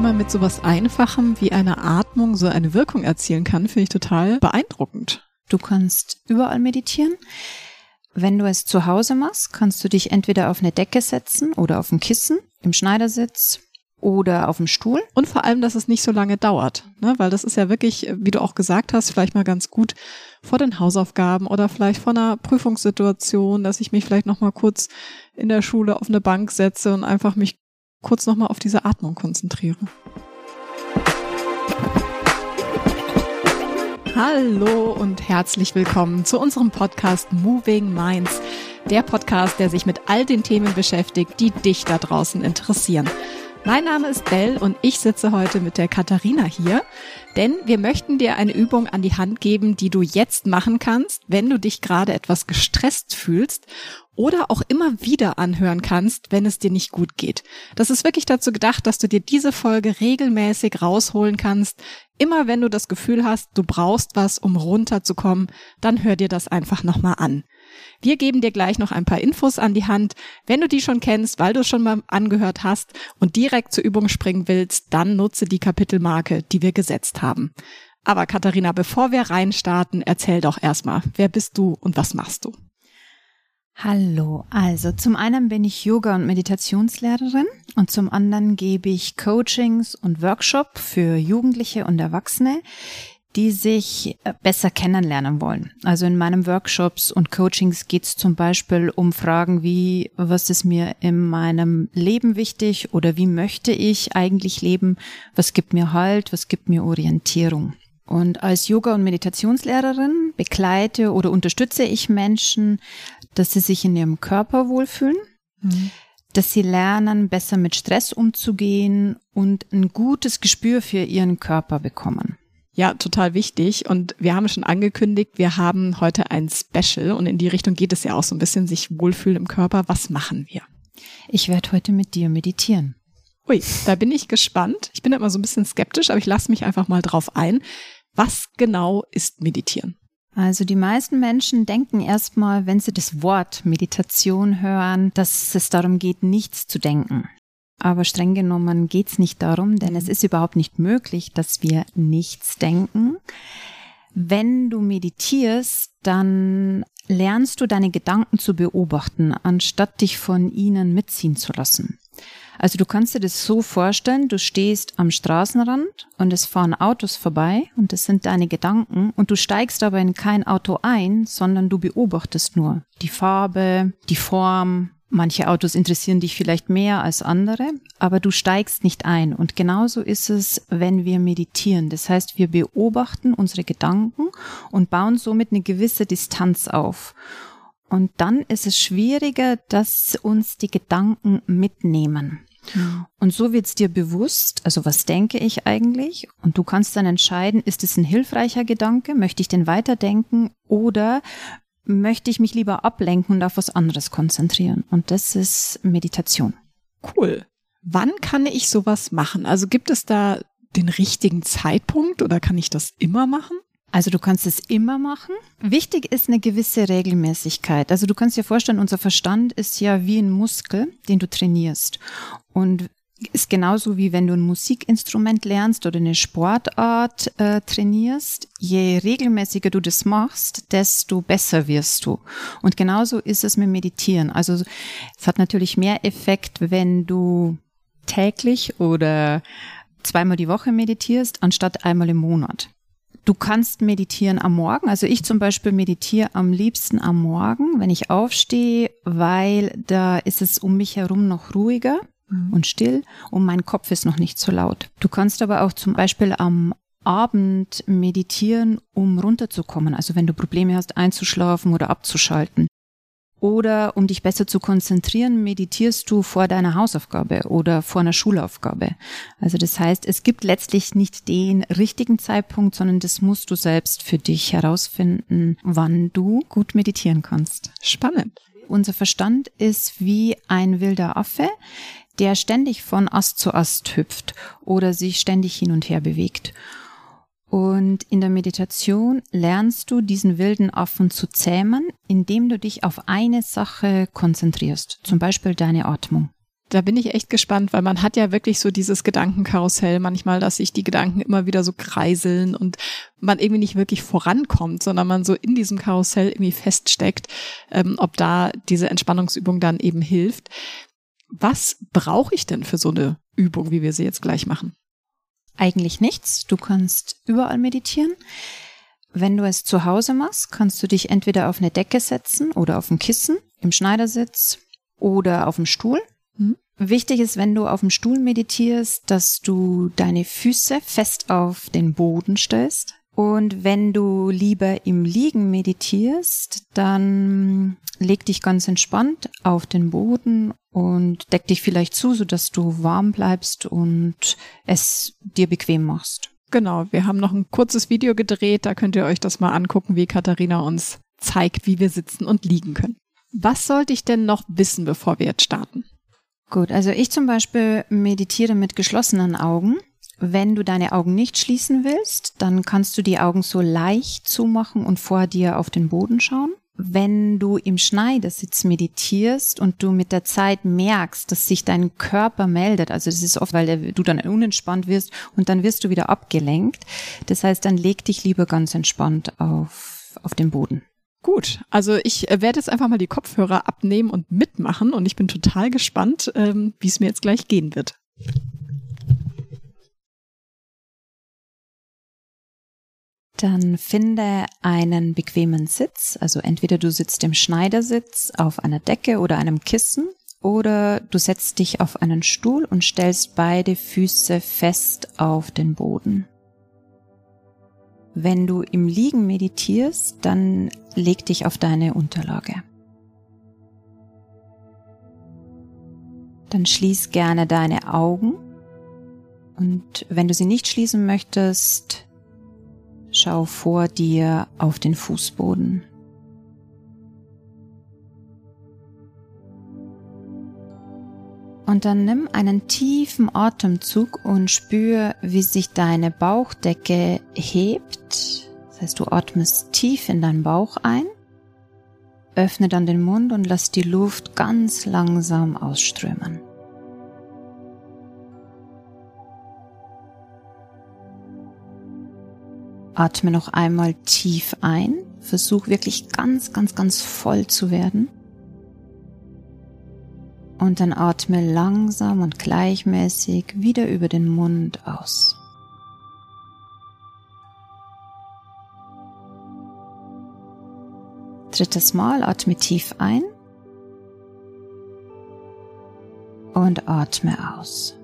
wie man mit sowas Einfachem wie einer Atmung so eine Wirkung erzielen kann, finde ich total beeindruckend. Du kannst überall meditieren. Wenn du es zu Hause machst, kannst du dich entweder auf eine Decke setzen oder auf ein Kissen, im Schneidersitz oder auf dem Stuhl. Und vor allem, dass es nicht so lange dauert, ne? weil das ist ja wirklich, wie du auch gesagt hast, vielleicht mal ganz gut vor den Hausaufgaben oder vielleicht vor einer Prüfungssituation, dass ich mich vielleicht noch mal kurz in der Schule auf eine Bank setze und einfach mich kurz noch mal auf diese Atmung konzentriere. Hallo und herzlich willkommen zu unserem Podcast Moving Minds, der Podcast, der sich mit all den Themen beschäftigt, die dich da draußen interessieren. Mein Name ist Bell und ich sitze heute mit der Katharina hier, denn wir möchten dir eine Übung an die Hand geben, die du jetzt machen kannst, wenn du dich gerade etwas gestresst fühlst oder auch immer wieder anhören kannst, wenn es dir nicht gut geht. Das ist wirklich dazu gedacht, dass du dir diese Folge regelmäßig rausholen kannst. Immer wenn du das Gefühl hast, du brauchst was, um runterzukommen, dann hör dir das einfach nochmal an. Wir geben dir gleich noch ein paar Infos an die Hand. Wenn du die schon kennst, weil du es schon mal angehört hast und direkt zur Übung springen willst, dann nutze die Kapitelmarke, die wir gesetzt haben. Aber Katharina, bevor wir reinstarten, erzähl doch erstmal, wer bist du und was machst du? Hallo, also zum einen bin ich Yoga- und Meditationslehrerin und zum anderen gebe ich Coachings und Workshop für Jugendliche und Erwachsene die sich äh, besser kennenlernen wollen. Also in meinen Workshops und Coachings geht es zum Beispiel um Fragen wie, was ist mir in meinem Leben wichtig oder wie möchte ich eigentlich leben, was gibt mir Halt, was gibt mir Orientierung. Und als Yoga- und Meditationslehrerin begleite oder unterstütze ich Menschen, dass sie sich in ihrem Körper wohlfühlen, mhm. dass sie lernen, besser mit Stress umzugehen und ein gutes Gespür für ihren Körper bekommen. Ja, total wichtig. Und wir haben schon angekündigt, wir haben heute ein Special und in die Richtung geht es ja auch so ein bisschen sich wohlfühlen im Körper. Was machen wir? Ich werde heute mit dir meditieren. Ui, da bin ich gespannt. Ich bin immer so ein bisschen skeptisch, aber ich lasse mich einfach mal drauf ein. Was genau ist Meditieren? Also die meisten Menschen denken erstmal, wenn sie das Wort Meditation hören, dass es darum geht, nichts zu denken. Aber streng genommen geht's nicht darum, denn es ist überhaupt nicht möglich, dass wir nichts denken. Wenn du meditierst, dann lernst du deine Gedanken zu beobachten, anstatt dich von ihnen mitziehen zu lassen. Also du kannst dir das so vorstellen, du stehst am Straßenrand und es fahren Autos vorbei und es sind deine Gedanken und du steigst aber in kein Auto ein, sondern du beobachtest nur die Farbe, die Form, Manche Autos interessieren dich vielleicht mehr als andere, aber du steigst nicht ein. Und genauso ist es, wenn wir meditieren. Das heißt, wir beobachten unsere Gedanken und bauen somit eine gewisse Distanz auf. Und dann ist es schwieriger, dass uns die Gedanken mitnehmen. Und so wird es dir bewusst, also was denke ich eigentlich? Und du kannst dann entscheiden, ist es ein hilfreicher Gedanke? Möchte ich den weiterdenken? Oder möchte ich mich lieber ablenken und auf was anderes konzentrieren. Und das ist Meditation. Cool. Wann kann ich sowas machen? Also gibt es da den richtigen Zeitpunkt oder kann ich das immer machen? Also du kannst es immer machen. Wichtig ist eine gewisse Regelmäßigkeit. Also du kannst dir vorstellen, unser Verstand ist ja wie ein Muskel, den du trainierst. Und ist genauso wie wenn du ein Musikinstrument lernst oder eine Sportart äh, trainierst. Je regelmäßiger du das machst, desto besser wirst du. Und genauso ist es mit Meditieren. Also es hat natürlich mehr Effekt, wenn du täglich oder zweimal die Woche meditierst, anstatt einmal im Monat. Du kannst meditieren am Morgen. Also ich zum Beispiel meditiere am liebsten am Morgen, wenn ich aufstehe, weil da ist es um mich herum noch ruhiger mhm. und still und mein Kopf ist noch nicht so laut. Du kannst aber auch zum Beispiel am Abend meditieren, um runterzukommen. Also wenn du Probleme hast, einzuschlafen oder abzuschalten. Oder um dich besser zu konzentrieren, meditierst du vor deiner Hausaufgabe oder vor einer Schulaufgabe. Also das heißt, es gibt letztlich nicht den richtigen Zeitpunkt, sondern das musst du selbst für dich herausfinden, wann du gut meditieren kannst. Spannend. Unser Verstand ist wie ein wilder Affe, der ständig von Ast zu Ast hüpft oder sich ständig hin und her bewegt. Und in der Meditation lernst du diesen wilden Affen zu zähmen, indem du dich auf eine Sache konzentrierst, zum Beispiel deine Atmung. Da bin ich echt gespannt, weil man hat ja wirklich so dieses Gedankenkarussell manchmal, dass sich die Gedanken immer wieder so kreiseln und man irgendwie nicht wirklich vorankommt, sondern man so in diesem Karussell irgendwie feststeckt, ähm, ob da diese Entspannungsübung dann eben hilft. Was brauche ich denn für so eine Übung, wie wir sie jetzt gleich machen? Eigentlich nichts. Du kannst überall meditieren. Wenn du es zu Hause machst, kannst du dich entweder auf eine Decke setzen oder auf ein Kissen, im Schneidersitz oder auf dem Stuhl. Mhm. Wichtig ist, wenn du auf dem Stuhl meditierst, dass du deine Füße fest auf den Boden stellst. Und wenn du lieber im Liegen meditierst, dann leg dich ganz entspannt auf den Boden und deck dich vielleicht zu, sodass du warm bleibst und es dir bequem machst. Genau, wir haben noch ein kurzes Video gedreht, da könnt ihr euch das mal angucken, wie Katharina uns zeigt, wie wir sitzen und liegen können. Was sollte ich denn noch wissen, bevor wir jetzt starten? Gut, also ich zum Beispiel meditiere mit geschlossenen Augen. Wenn du deine Augen nicht schließen willst, dann kannst du die Augen so leicht zumachen und vor dir auf den Boden schauen. Wenn du im Schneidersitz meditierst und du mit der Zeit merkst, dass sich dein Körper meldet, also das ist oft, weil du dann unentspannt wirst und dann wirst du wieder abgelenkt. Das heißt, dann leg dich lieber ganz entspannt auf, auf den Boden. Gut, also ich äh, werde jetzt einfach mal die Kopfhörer abnehmen und mitmachen und ich bin total gespannt, ähm, wie es mir jetzt gleich gehen wird. Dann finde einen bequemen Sitz, also entweder du sitzt im Schneidersitz auf einer Decke oder einem Kissen oder du setzt dich auf einen Stuhl und stellst beide Füße fest auf den Boden. Wenn du im Liegen meditierst, dann leg dich auf deine Unterlage. Dann schließ gerne deine Augen und wenn du sie nicht schließen möchtest, schau vor dir auf den Fußboden. Und dann nimm einen tiefen Atemzug und spür, wie sich deine Bauchdecke hebt. Das heißt, du atmest tief in deinen Bauch ein. Öffne dann den Mund und lass die Luft ganz langsam ausströmen. Atme noch einmal tief ein. Versuch wirklich ganz, ganz, ganz voll zu werden. Und dann atme langsam und gleichmäßig wieder über den Mund aus. Drittes Mal atme tief ein und atme aus.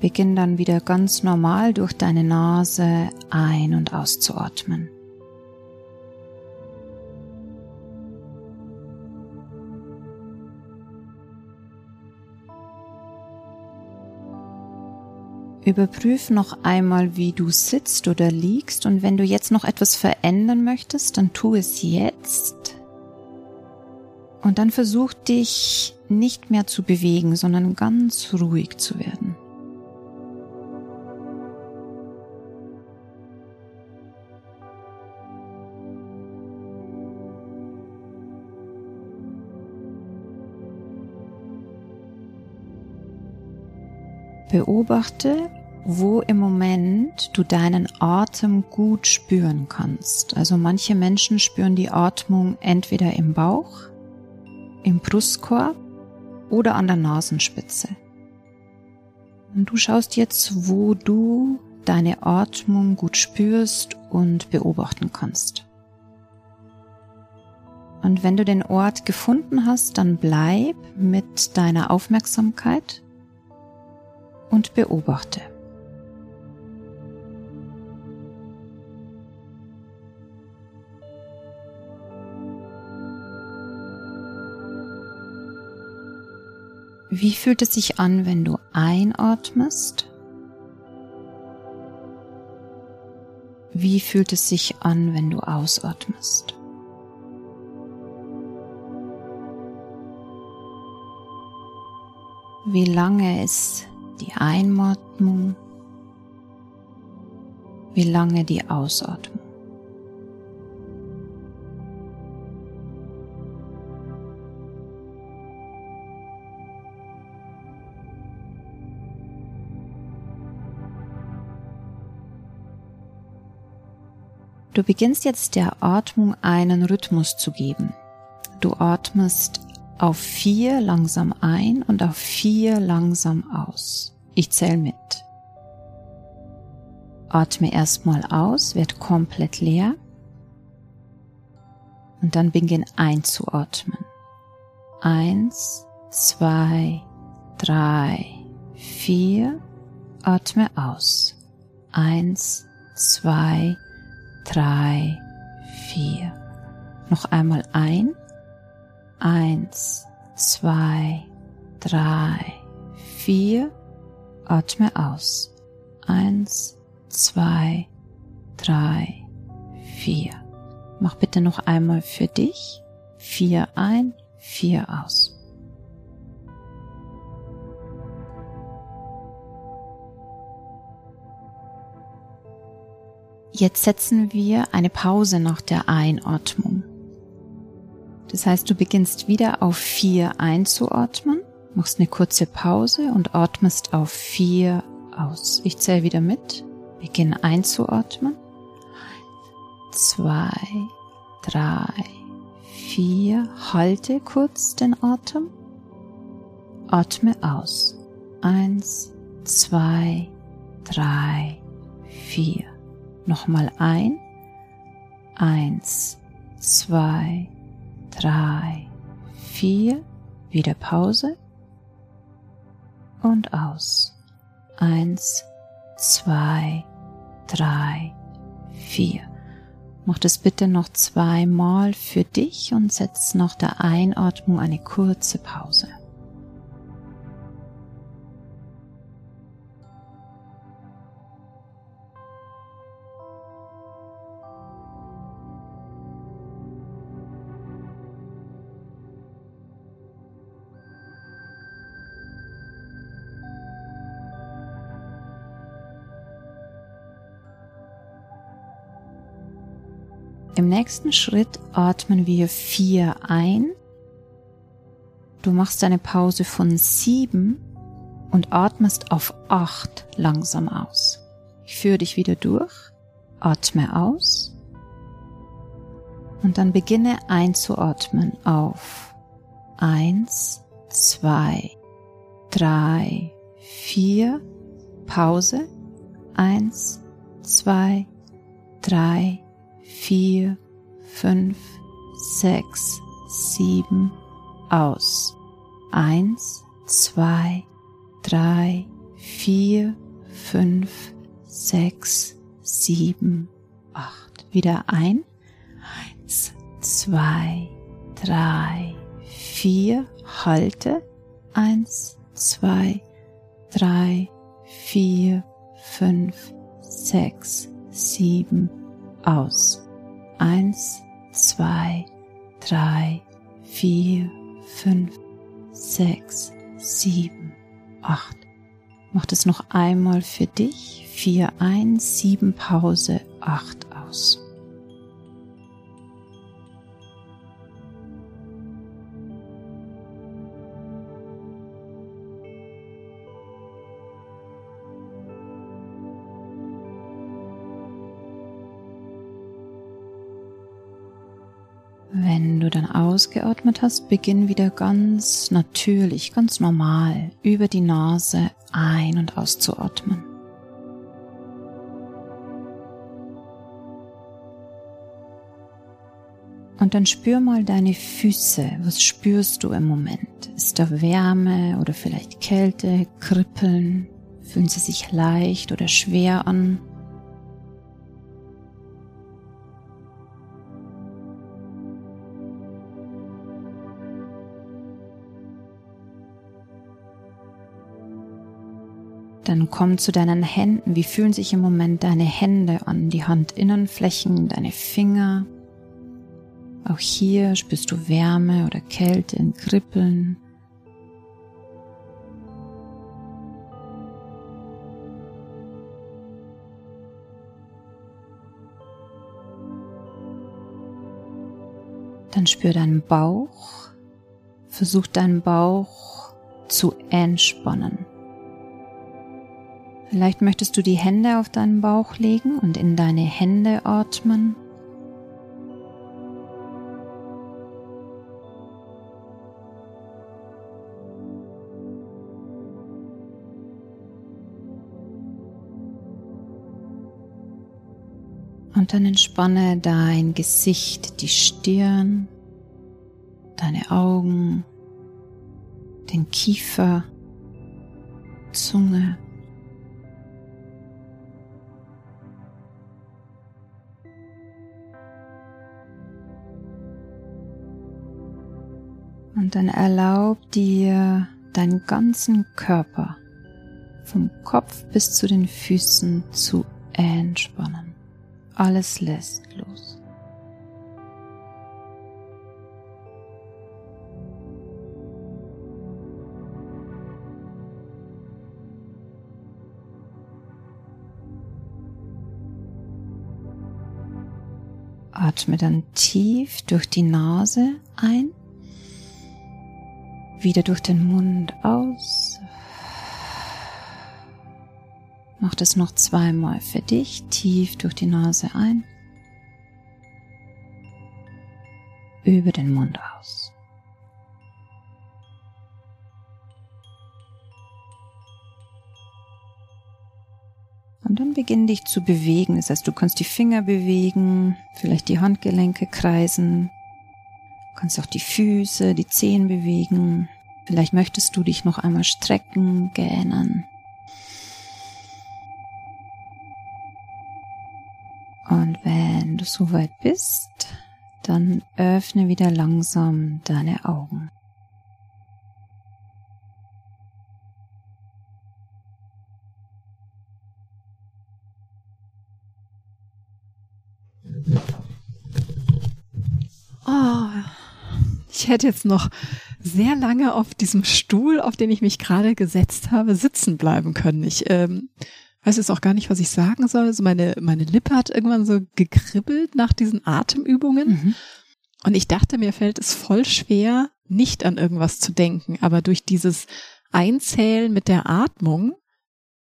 Beginn dann wieder ganz normal durch deine Nase ein- und auszuatmen. Überprüf noch einmal, wie du sitzt oder liegst und wenn du jetzt noch etwas verändern möchtest, dann tu es jetzt. Und dann versuch dich nicht mehr zu bewegen, sondern ganz ruhig zu werden. Beobachte, wo im Moment du deinen Atem gut spüren kannst. Also manche Menschen spüren die Atmung entweder im Bauch, im Brustkorb oder an der Nasenspitze. Und du schaust jetzt, wo du deine Atmung gut spürst und beobachten kannst. Und wenn du den Ort gefunden hast, dann bleib mit deiner Aufmerksamkeit und beobachte. Wie fühlt es sich an, wenn du einatmest? Wie fühlt es sich an, wenn du ausatmest? Wie lange ist die Einatmung, wie lange die Ausatmung. Du beginnst jetzt der Atmung einen Rhythmus zu geben. Du atmest auf vier langsam ein und auf vier langsam aus. Ich zähle mit. Atme erstmal aus, werd komplett leer und dann beginn einzuatmen. Eins, zwei, drei, vier. Atme aus. Eins, zwei, drei, vier. Noch einmal ein. Eins, zwei, drei, vier. Atme aus. Eins, zwei, drei, vier. Mach bitte noch einmal für dich. Vier ein, vier aus. Jetzt setzen wir eine Pause nach der Einatmung. Das heißt, du beginnst wieder auf vier einzuatmen, machst eine kurze Pause und atmest auf vier aus. Ich zähle wieder mit. Beginn einzuatmen. Zwei, drei, vier. Halte kurz den Atem. Atme aus. Eins, zwei, drei, vier. Nochmal ein. Eins, zwei, drei, vier. Wieder Pause. Und aus. Eins, zwei, drei, vier. Mach das bitte noch zweimal für dich und setz nach der Einatmung eine kurze Pause. Im nächsten Schritt atmen wir vier ein. Du machst eine Pause von sieben und atmest auf acht langsam aus. Ich führe dich wieder durch. Atme aus. Und dann beginne einzuatmen auf eins, zwei, drei, vier. Pause. Eins, zwei, drei, vier, fünf, sechs, sieben, aus. Eins, zwei, drei, vier, fünf, sechs, sieben, acht. Wieder ein. Eins, zwei, drei, vier. Halte. Eins, zwei, drei, vier, fünf, sechs, sieben, aus. Eins, zwei, drei, vier, fünf, sechs, sieben, acht. Mach das noch einmal für dich. Vier ein, sieben Pause, acht aus. Wenn du dann ausgeatmet hast, beginn wieder ganz natürlich, ganz normal über die Nase ein- und auszuatmen. Und dann spür mal deine Füße. Was spürst du im Moment? Ist da Wärme oder vielleicht Kälte, Kribbeln? Fühlen sie sich leicht oder schwer an? Dann komm zu deinen Händen. Wie fühlen sich im Moment deine Hände an? Die Handinnenflächen, deine Finger. Auch hier spürst du Wärme oder Kälte, in Kribbeln. Dann spür deinen Bauch. Versuch deinen Bauch zu entspannen. Vielleicht möchtest du die Hände auf deinen Bauch legen und in deine Hände atmen. Und dann entspanne dein Gesicht, die Stirn, deine Augen, den Kiefer, Zunge. Und dann erlaub dir deinen ganzen Körper vom Kopf bis zu den Füßen zu entspannen. Alles lässt los. Atme dann tief durch die Nase ein, wieder durch den Mund aus. Mach das noch zweimal für dich, tief durch die Nase ein, über den Mund aus. Und dann beginn dich zu bewegen. Das heißt, du kannst die Finger bewegen, vielleicht die Handgelenke kreisen. Du kannst auch die Füße, die Zehen bewegen. Vielleicht möchtest du dich noch einmal strecken, gähnen. Und wenn du soweit bist, dann öffne wieder langsam deine Augen. Oh, ich hätte jetzt noch sehr lange auf diesem Stuhl, auf den ich mich gerade gesetzt habe, sitzen bleiben können. Ich ähm, weiß jetzt auch gar nicht, was ich sagen soll. Also meine, meine Lippe hat irgendwann so gekribbelt nach diesen Atemübungen. Mhm. Und ich dachte, mir fällt es voll schwer, nicht an irgendwas zu denken. Aber durch dieses Einzählen mit der Atmung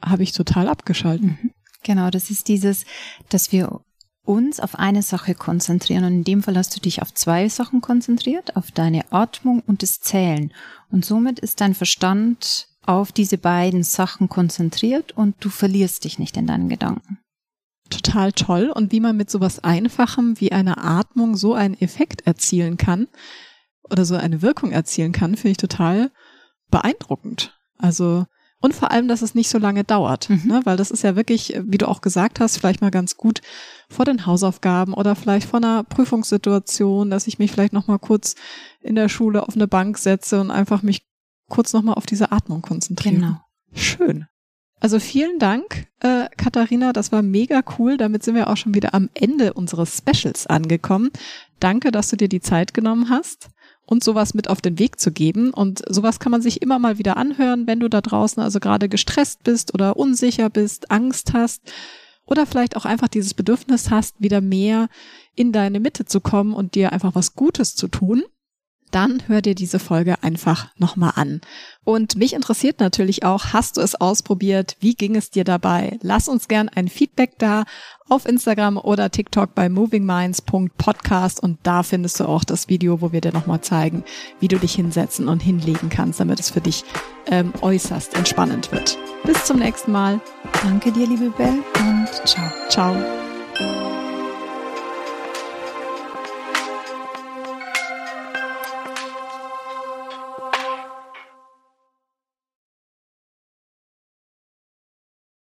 habe ich total abgeschalten. Mhm. Genau, das ist dieses, dass wir uns auf eine Sache konzentrieren. Und in dem Fall hast du dich auf zwei Sachen konzentriert, auf deine Atmung und das Zählen. Und somit ist dein Verstand auf diese beiden Sachen konzentriert und du verlierst dich nicht in deinen Gedanken. Total toll. Und wie man mit sowas Einfachem wie einer Atmung so einen Effekt erzielen kann oder so eine Wirkung erzielen kann, finde ich total beeindruckend. Also und vor allem, dass es nicht so lange dauert, mhm. ne? weil das ist ja wirklich, wie du auch gesagt hast, vielleicht mal ganz gut vor den Hausaufgaben oder vielleicht vor einer Prüfungssituation, dass ich mich vielleicht noch mal kurz in der Schule auf eine Bank setze und einfach mich kurz noch mal auf diese Atmung konzentriere. Genau. Schön. Also vielen Dank, äh, Katharina, das war mega cool. Damit sind wir auch schon wieder am Ende unseres Specials angekommen. Danke, dass du dir die Zeit genommen hast und sowas mit auf den Weg zu geben. Und sowas kann man sich immer mal wieder anhören, wenn du da draußen also gerade gestresst bist oder unsicher bist, Angst hast oder vielleicht auch einfach dieses Bedürfnis hast, wieder mehr in deine Mitte zu kommen und dir einfach was Gutes zu tun dann hör dir diese Folge einfach nochmal an. Und mich interessiert natürlich auch, hast du es ausprobiert? Wie ging es dir dabei? Lass uns gern ein Feedback da auf Instagram oder TikTok bei movingminds.podcast und da findest du auch das Video, wo wir dir nochmal zeigen, wie du dich hinsetzen und hinlegen kannst, damit es für dich ähm, äußerst entspannend wird. Bis zum nächsten Mal. Danke dir, liebe Belle und ciao. Ciao.